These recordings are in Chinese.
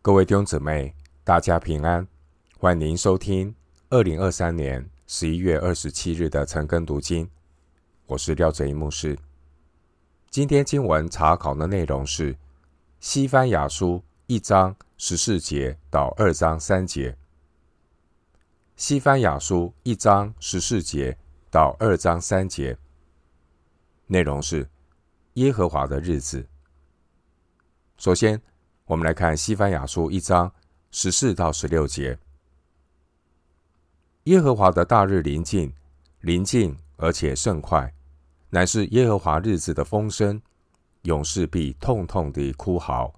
各位弟兄姊妹，大家平安，欢迎收听二零二三年十一月二十七日的晨更读经。我是廖哲一牧师。今天经文查考的内容是《西番雅书》一章十四节到二章三节，《西番雅书》一章十四节到二章三节，内容是耶和华的日子。首先，我们来看《西番雅书》一章十四到十六节：耶和华的大日临近，临近而且甚快，乃是耶和华日子的风声，勇士必痛痛地哭嚎。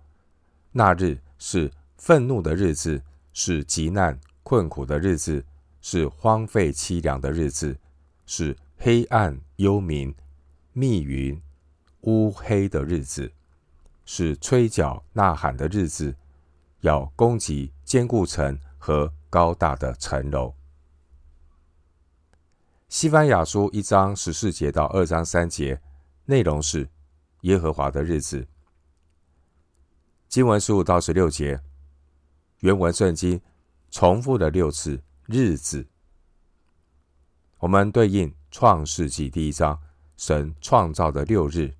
那日是愤怒的日子，是极难困苦的日子，是荒废凄凉的日子，是黑暗幽冥、密云乌黑的日子。是吹角呐喊的日子，要攻击坚固城和高大的城楼。西番雅书一章十四节到二章三节，内容是耶和华的日子。经文十五到十六节，原文圣经重复了六次“日子”。我们对应创世纪第一章，神创造的六日，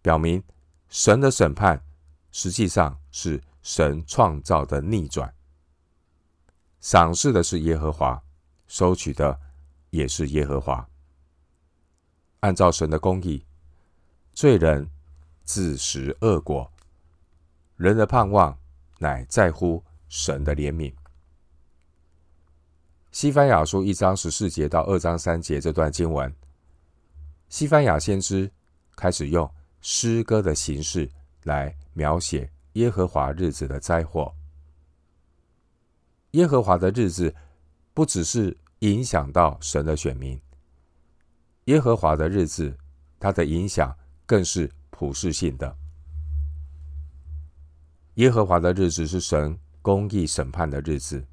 表明。神的审判实际上是神创造的逆转，赏赐的是耶和华，收取的也是耶和华。按照神的公义，罪人自食恶果，人的盼望乃在乎神的怜悯。西番雅书一章十四节到二章三节这段经文，西番雅先知开始用。诗歌的形式来描写耶和华日子的灾祸。耶和华的日子不只是影响到神的选民，耶和华的日子，它的影响更是普世性的。耶和华的日子是神公义审判的日子。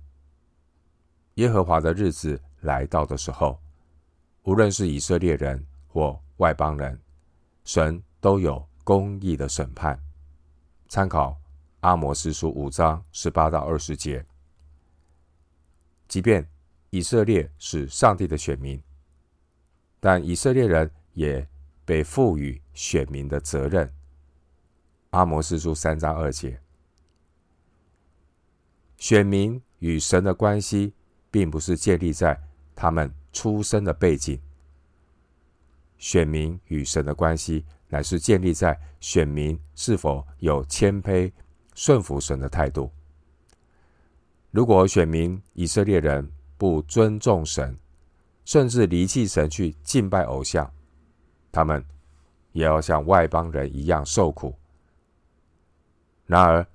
耶和华的日子来到的时候，无论是以色列人或外邦人，神。都有公义的审判。参考阿摩司书五章十八到二十节。即便以色列是上帝的选民，但以色列人也被赋予选民的责任。阿摩司书三章二节。选民与神的关系，并不是建立在他们出生的背景。选民与神的关系，乃是建立在选民是否有谦卑顺服神的态度。如果选民以色列人不尊重神，甚至离弃神去敬拜偶像，他们也要像外邦人一样受苦。然而，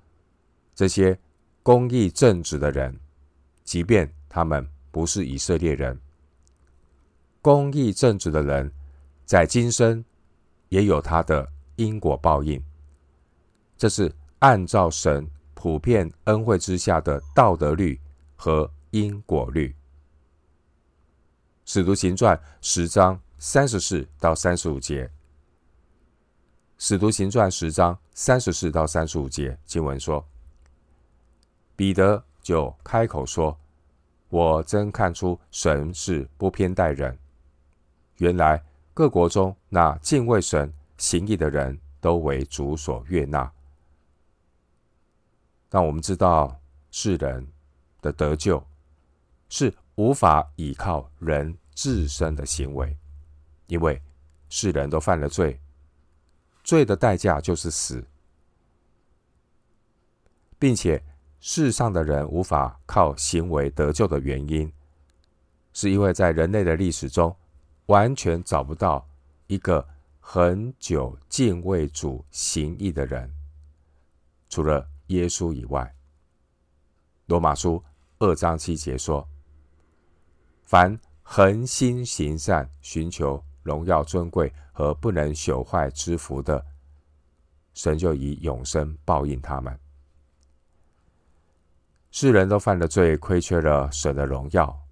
这些公义正直的人，即便他们不是以色列人，公义正直的人，在今生。也有他的因果报应，这是按照神普遍恩惠之下的道德律和因果律。使徒行传十章三十四到三十五节，使徒行传十章三十四到三十五节经文说：“彼得就开口说，我真看出神是不偏待人，原来。”各国中那敬畏神、行义的人都为主所悦纳。但我们知道，世人的得救是无法依靠人自身的行为，因为世人都犯了罪，罪的代价就是死，并且世上的人无法靠行为得救的原因，是因为在人类的历史中。完全找不到一个恒久敬畏主行义的人，除了耶稣以外。罗马书二章七节说：“凡恒心行善、寻求荣耀尊贵和不能朽坏之福的，神就以永生报应他们。”世人都犯了罪，亏缺了神的荣耀。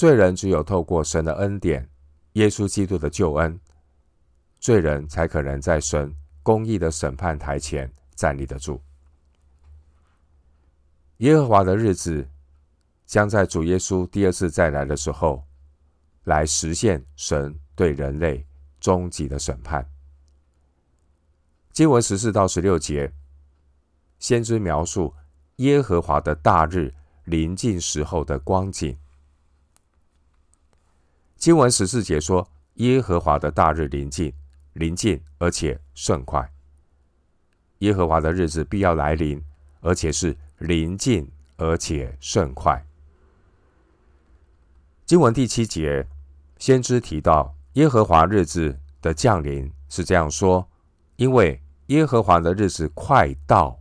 罪人只有透过神的恩典，耶稣基督的救恩，罪人才可能在神公义的审判台前站立得住。耶和华的日子将在主耶稣第二次再来的时候，来实现神对人类终极的审判。经文十四到十六节，先知描述耶和华的大日临近时候的光景。经文十四节说，耶和华的大日临近，临近而且甚快。耶和华的日子必要来临，而且是临近而且甚快。经文第七节，先知提到耶和华日子的降临是这样说：因为耶和华的日子快到，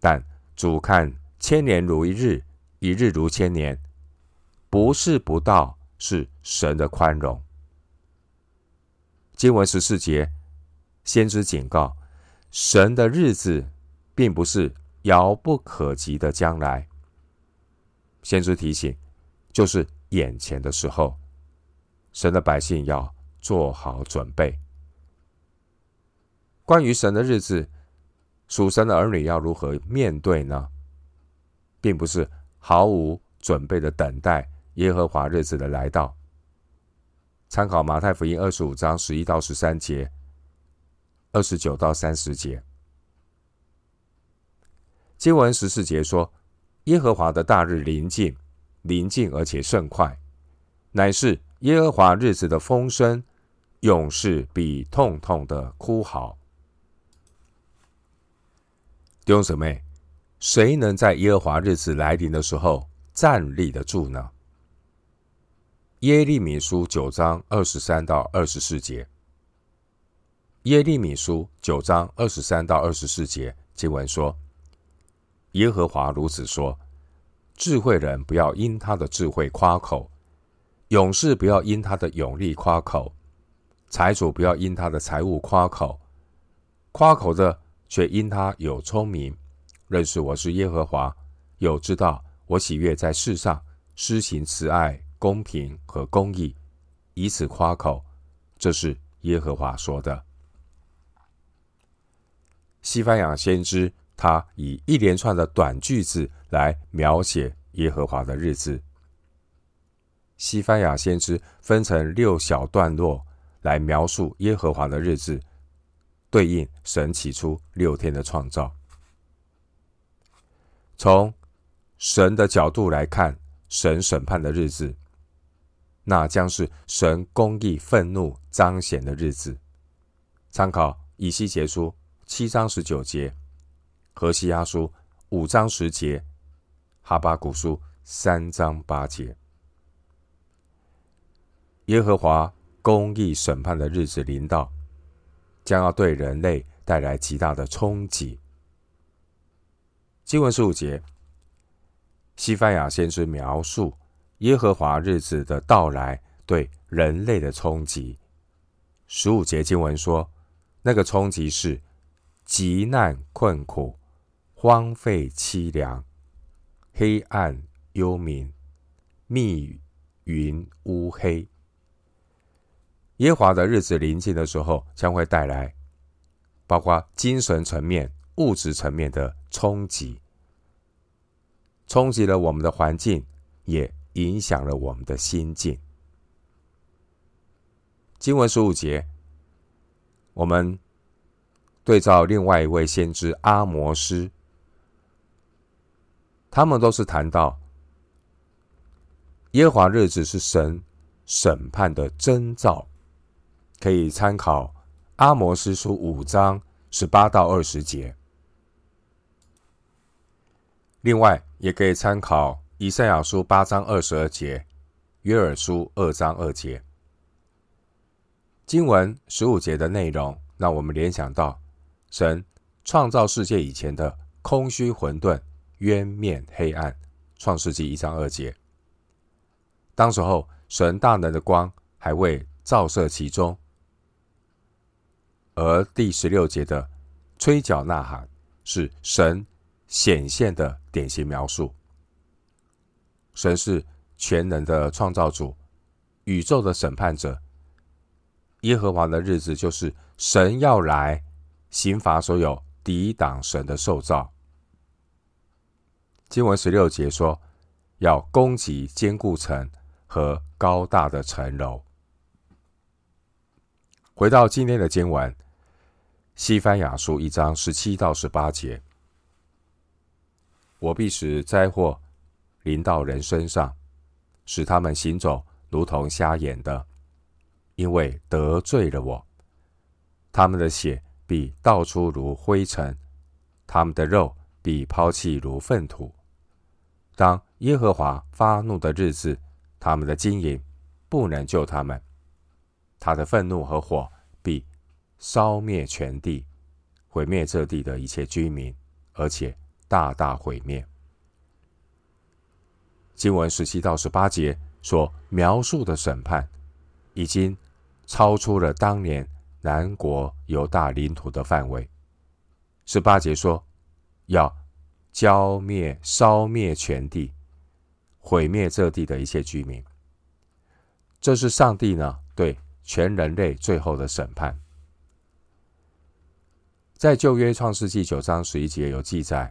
但主看千年如一日，一日如千年，不是不到。是神的宽容。经文十四节，先知警告：神的日子并不是遥不可及的将来。先知提醒，就是眼前的时候，神的百姓要做好准备。关于神的日子，属神的儿女要如何面对呢？并不是毫无准备的等待。耶和华日子的来到，参考马太福音二十五章十一到十三节、二十九到三十节。经文十四节说：“耶和华的大日临近，临近而且甚快，乃是耶和华日子的风声，永是比痛痛的哭嚎。”弟兄姊妹，谁能在耶和华日子来临的时候站立得住呢？耶利米书九章二十三到二十四节。耶利米书九章二十三到二十四节经文说：“耶和华如此说：智慧人不要因他的智慧夸口，勇士不要因他的勇力夸口，财主不要因他的财物夸口，夸口的却因他有聪明，认识我是耶和华，有知道我喜悦在世上施行慈爱。”公平和公义，以此夸口，这是耶和华说的。西班牙先知他以一连串的短句子来描写耶和华的日子。西班牙先知分成六小段落来描述耶和华的日子，对应神起初六天的创造。从神的角度来看，神审判的日子。那将是神公义愤怒彰显的日子。参考以西结书七章十九节，何西阿书五章十节，哈巴谷书三章八节。耶和华公义审判的日子临到，将要对人类带来极大的冲击。经文十五节，西班牙先知描述。耶和华日子的到来对人类的冲击，十五节经文说，那个冲击是急难困苦、荒废凄凉、黑暗幽冥、密云乌黑。耶和华的日子临近的时候，将会带来包括精神层面、物质层面的冲击，冲击了我们的环境，也。影响了我们的心境。经文十五节，我们对照另外一位先知阿摩斯，他们都是谈到耶和华日子是神审判的征兆，可以参考阿摩斯书五章十八到二十节。另外，也可以参考。以赛亚书八章二十二节，约珥书二章二节，经文十五节的内容，让我们联想到神创造世界以前的空虚混沌、渊面黑暗。创世纪一章二节，当时候神大能的光还未照射其中，而第十六节的吹角呐喊是神显现的典型描述。神是全能的创造主，宇宙的审判者。耶和华的日子就是神要来刑罚所有抵挡神的受造。经文十六节说，要攻击坚固城和高大的城楼。回到今天的经文，西番雅书一章十七到十八节，我必使灾祸临到人身上，使他们行走如同瞎眼的，因为得罪了我。他们的血必倒出如灰尘，他们的肉必抛弃如粪土。当耶和华发怒的日子，他们的金银不能救他们。他的愤怒和火必烧灭全地，毁灭这地的一切居民，而且大大毁灭。经文十七到十八节所描述的审判，已经超出了当年南国犹大领土的范围。十八节说要浇灭、烧灭全地，毁灭这地的一切居民。这是上帝呢对。全人类最后的审判，在旧约创世纪九章十一节有记载，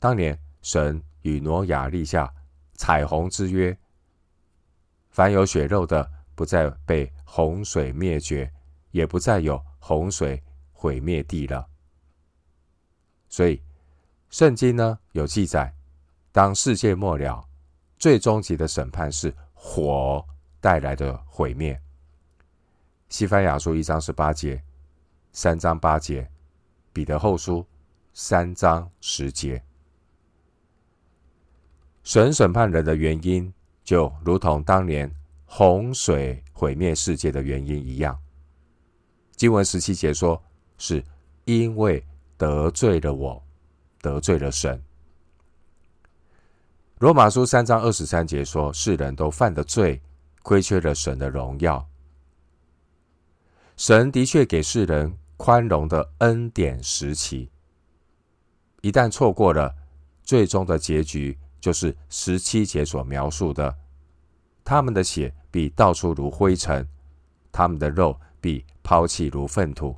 当年神与挪亚立下彩虹之约，凡有血肉的不再被洪水灭绝，也不再有洪水毁灭地了。所以圣经呢有记载，当世界末了，最终极的审判是火带来的毁灭。西班牙书一章十八节，三章八节，彼得后书三章十节。神审判人的原因，就如同当年洪水毁灭世界的原因一样。经文十七节说，是因为得罪了我，得罪了神。罗马书三章二十三节说，世人都犯了罪，亏缺了神的荣耀。神的确给世人宽容的恩典时期，一旦错过了，最终的结局就是十七节所描述的：他们的血必到处如灰尘，他们的肉必抛弃如粪土，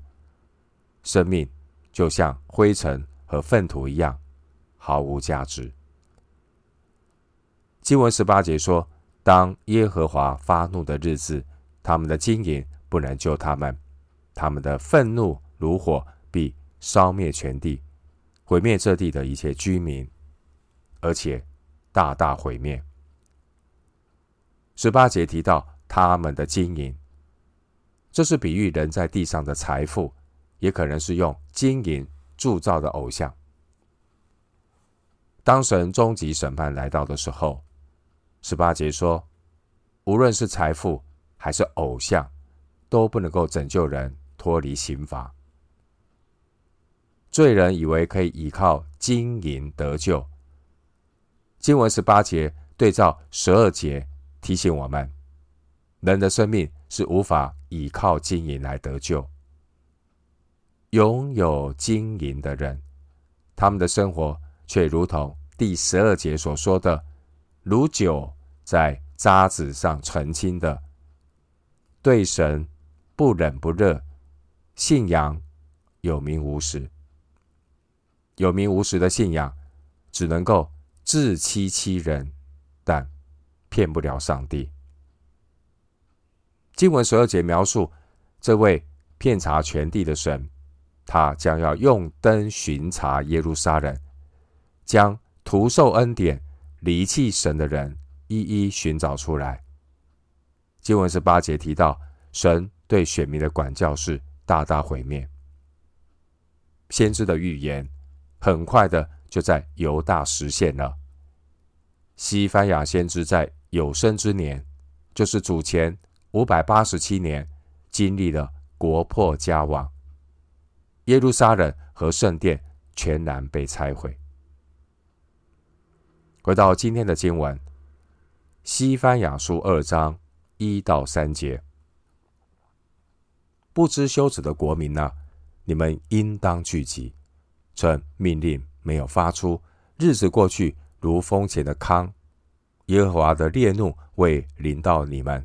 生命就像灰尘和粪土一样，毫无价值。经文十八节说：当耶和华发怒的日子，他们的金银。不能救他们，他们的愤怒如火，必烧灭全地，毁灭这地的一切居民，而且大大毁灭。十八节提到他们的金银，这是比喻人在地上的财富，也可能是用金银铸造的偶像。当神终极审判来到的时候，十八节说，无论是财富还是偶像。都不能够拯救人脱离刑罚。罪人以为可以依靠金银得救。经文十八节对照十二节，提醒我们，人的生命是无法依靠金银来得救。拥有金银的人，他们的生活却如同第十二节所说的，如酒在渣滓上澄清的，对神。不冷不热，信仰有名无实。有名无实的信仰，只能够自欺欺人，但骗不了上帝。经文十二节描述这位遍察全地的神，他将要用灯巡查耶路撒冷，将徒受恩典、离弃神的人一一寻找出来。经文十八节提到神。对选民的管教是大大毁灭。先知的预言很快的就在犹大实现了。西番雅先知在有生之年，就是主前五百八十七年，经历了国破家亡，耶路撒冷和圣殿全然被拆毁。回到今天的经文，西番雅书二章一到三节。不知羞耻的国民呢，你们应当聚集，趁命令没有发出，日子过去如风前的糠。耶和华的烈怒未临到你们，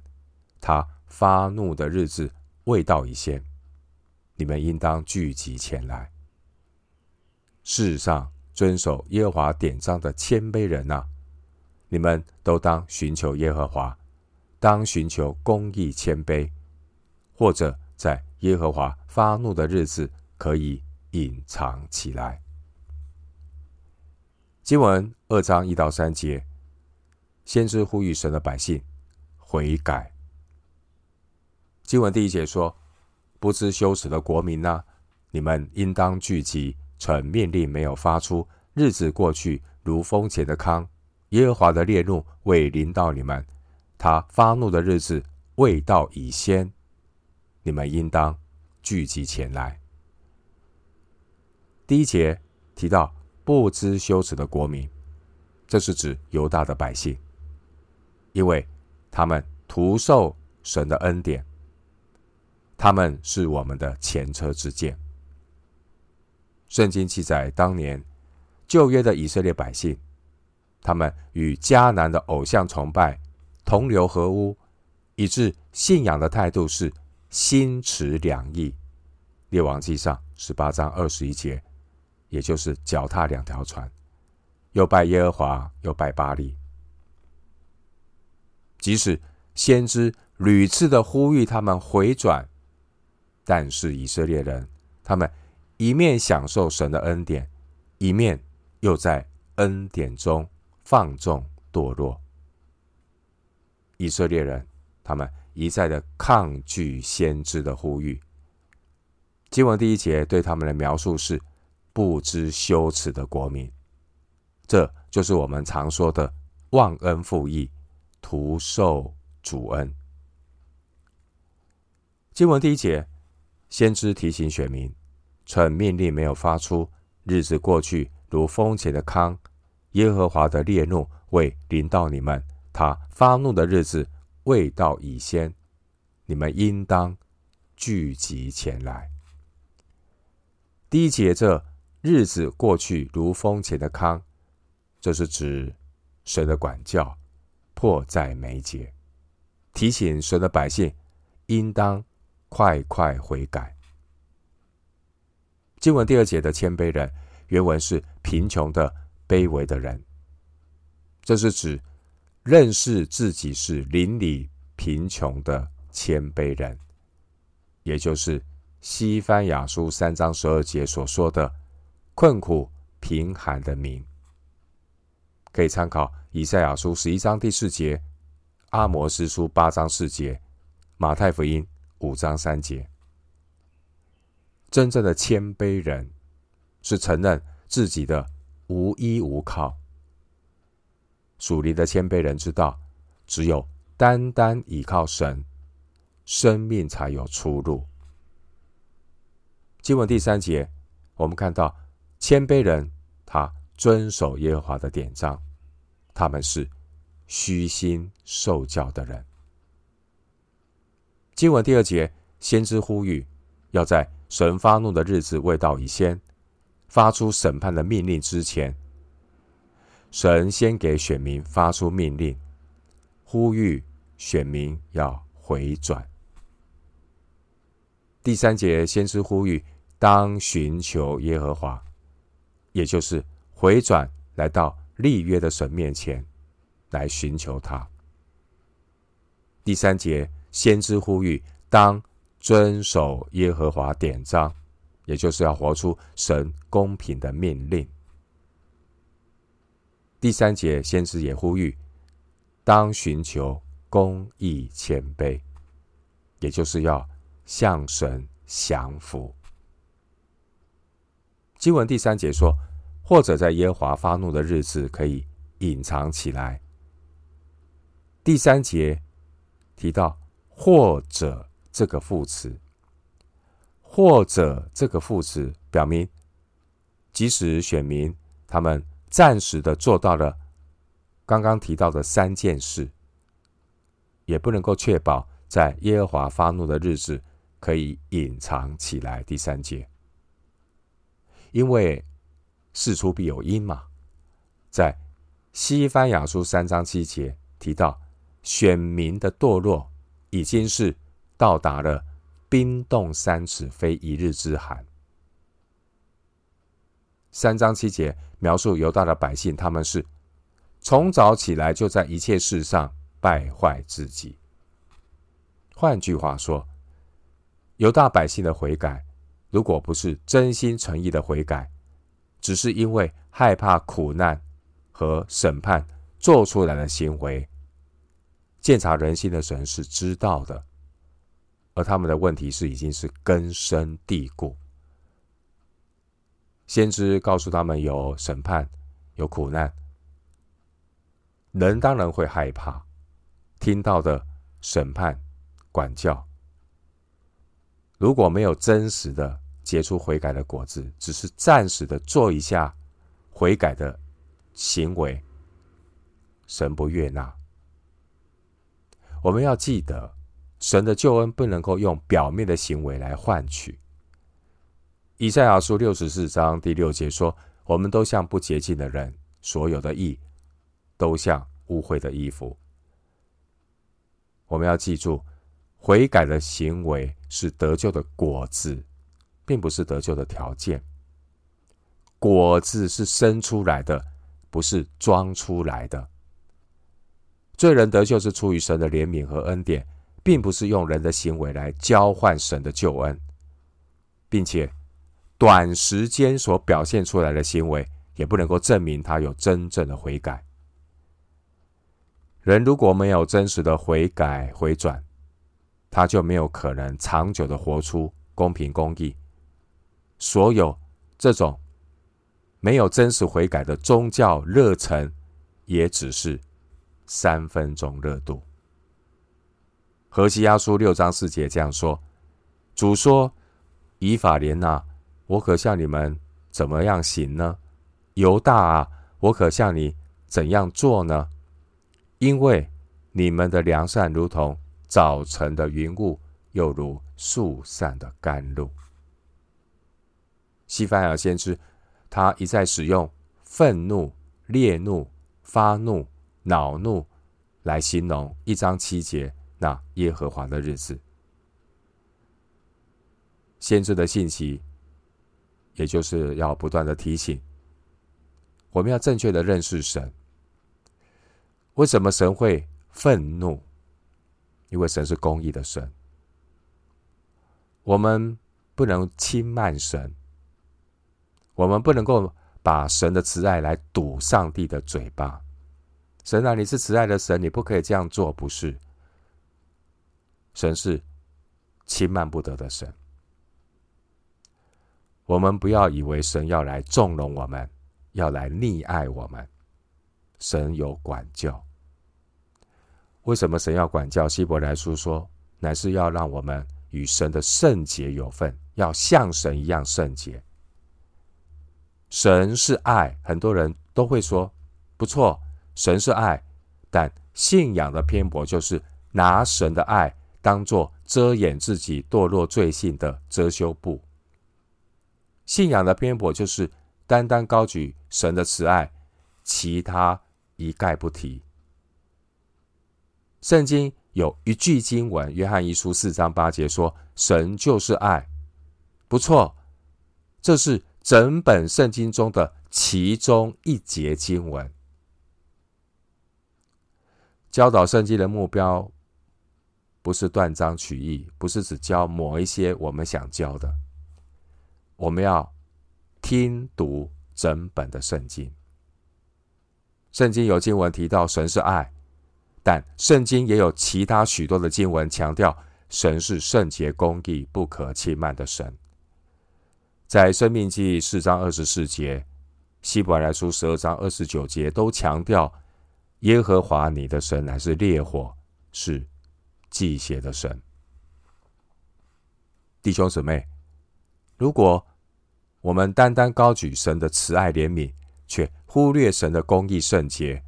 他发怒的日子未到一些，你们应当聚集前来。世上遵守耶和华典章的谦卑人啊，你们都当寻求耶和华，当寻求公义谦卑，或者在耶和华发怒的日子可以隐藏起来。经文二章一到三节，先知呼吁神的百姓悔改。经文第一节说：“不知羞耻的国民哪，你们应当聚集，趁命令没有发出，日子过去如风前的糠。耶和华的烈怒未临到你们，他发怒的日子未到已先，你们应当聚集前来。”第一节提到。不知羞耻的国民，这是指犹大的百姓，因为他们徒受神的恩典，他们是我们的前车之鉴。圣经记载，当年旧约的以色列百姓，他们与迦南的偶像崇拜同流合污，以致信仰的态度是心持两意。列王记上十八章二十一节。也就是脚踏两条船，又拜耶和华，又拜巴力。即使先知屡次的呼吁他们回转，但是以色列人他们一面享受神的恩典，一面又在恩典中放纵堕落。以色列人他们一再的抗拒先知的呼吁。经文第一节对他们的描述是。不知羞耻的国民，这就是我们常说的忘恩负义、徒受主恩。经文第一节，先知提醒选民：趁命令没有发出，日子过去如风前的糠，耶和华的烈怒未临到你们，他发怒的日子未到已先，你们应当聚集前来。第一节这。日子过去如风前的糠，这是指神的管教迫在眉睫，提醒神的百姓应当快快悔改。经文第二节的谦卑人，原文是贫穷的、卑微的人，这是指认识自己是邻里贫穷的谦卑人，也就是西番雅书三章十二节所说的。困苦贫寒的民，可以参考以赛亚书十一章第四节、阿摩斯书八章四节、马太福音五章三节。真正的谦卑人是承认自己的无依无靠。属灵的谦卑人知道，只有单单倚靠神，生命才有出路。经文第三节，我们看到。谦卑人，他遵守耶和华的典章，他们是虚心受教的人。经文第二节，先知呼吁，要在神发怒的日子未到以先，发出审判的命令之前，神先给选民发出命令，呼吁选民要回转。第三节，先知呼吁，当寻求耶和华。也就是回转来到立约的神面前，来寻求他。第三节，先知呼吁当遵守耶和华典章，也就是要活出神公平的命令。第三节，先知也呼吁当寻求公义谦卑，也就是要向神降服。经文第三节说，或者在耶和华发怒的日子可以隐藏起来。第三节提到“或者”这个副词，“或者”这个副词表明，即使选民他们暂时的做到了刚刚提到的三件事，也不能够确保在耶和华发怒的日子可以隐藏起来。第三节。因为事出必有因嘛，在西番雅书三章七节提到，选民的堕落已经是到达了冰冻三尺非一日之寒。三章七节描述犹大的百姓，他们是从早起来就在一切事上败坏自己。换句话说，犹大百姓的悔改，如果不是真心诚意的悔改，只是因为害怕苦难和审判做出来的行为，鉴察人心的神是知道的，而他们的问题是已经是根深蒂固。先知告诉他们有审判，有苦难，人当然会害怕听到的审判、管教。如果没有真实的结出悔改的果子，只是暂时的做一下悔改的行为，神不悦纳。我们要记得，神的救恩不能够用表面的行为来换取。以赛亚书六十四章第六节说：“我们都像不洁净的人，所有的义都像污秽的衣服。”我们要记住，悔改的行为是得救的果子，并不是得救的条件。果子是生出来的，不是装出来的。罪人得救是出于神的怜悯和恩典，并不是用人的行为来交换神的救恩，并且。短时间所表现出来的行为，也不能够证明他有真正的悔改。人如果没有真实的悔改回转，他就没有可能长久的活出公平公义。所有这种没有真实悔改的宗教热忱，也只是三分钟热度。何西阿书六章四节这样说：“主说，以法莲啊。”我可向你们怎么样行呢？犹大啊，我可向你怎样做呢？因为你们的良善如同早晨的云雾，又如树散的甘露。西番雅先知，他一再使用愤怒、烈怒、发怒、恼怒来形容一章七节那耶和华的日子。先知的信息。也就是要不断的提醒，我们要正确的认识神。为什么神会愤怒？因为神是公义的神。我们不能轻慢神，我们不能够把神的慈爱来堵上帝的嘴巴。神啊，你是慈爱的神，你不可以这样做，不是？神是轻慢不得的神。我们不要以为神要来纵容我们，要来溺爱我们。神有管教。为什么神要管教？希伯来书说，乃是要让我们与神的圣洁有份，要像神一样圣洁。神是爱，很多人都会说不错，神是爱，但信仰的偏颇就是拿神的爱当做遮掩自己堕落罪性的遮羞布。信仰的偏颇就是单单高举神的慈爱，其他一概不提。圣经有一句经文，约翰一书四章八节说：“神就是爱。”不错，这是整本圣经中的其中一节经文。教导圣经的目标不是断章取义，不是只教某一些我们想教的。我们要听读整本的圣经。圣经有经文提到神是爱，但圣经也有其他许多的经文强调神是圣洁、公义、不可轻慢的神。在生命记四章二十四节、希伯来书十二章二十九节都强调耶和华你的神乃是烈火，是忌邪的神。弟兄姊妹，如果我们单单高举神的慈爱怜悯，却忽略神的公义圣洁，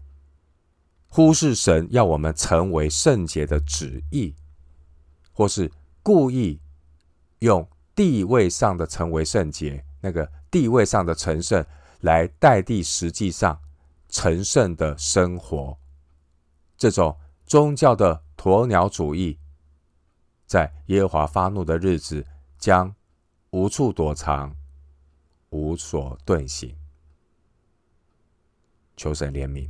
忽视神要我们成为圣洁的旨意，或是故意用地位上的成为圣洁，那个地位上的成圣来代替实际上成圣的生活，这种宗教的鸵鸟主义，在耶和华发怒的日子将无处躲藏。无所遁形。求神怜悯。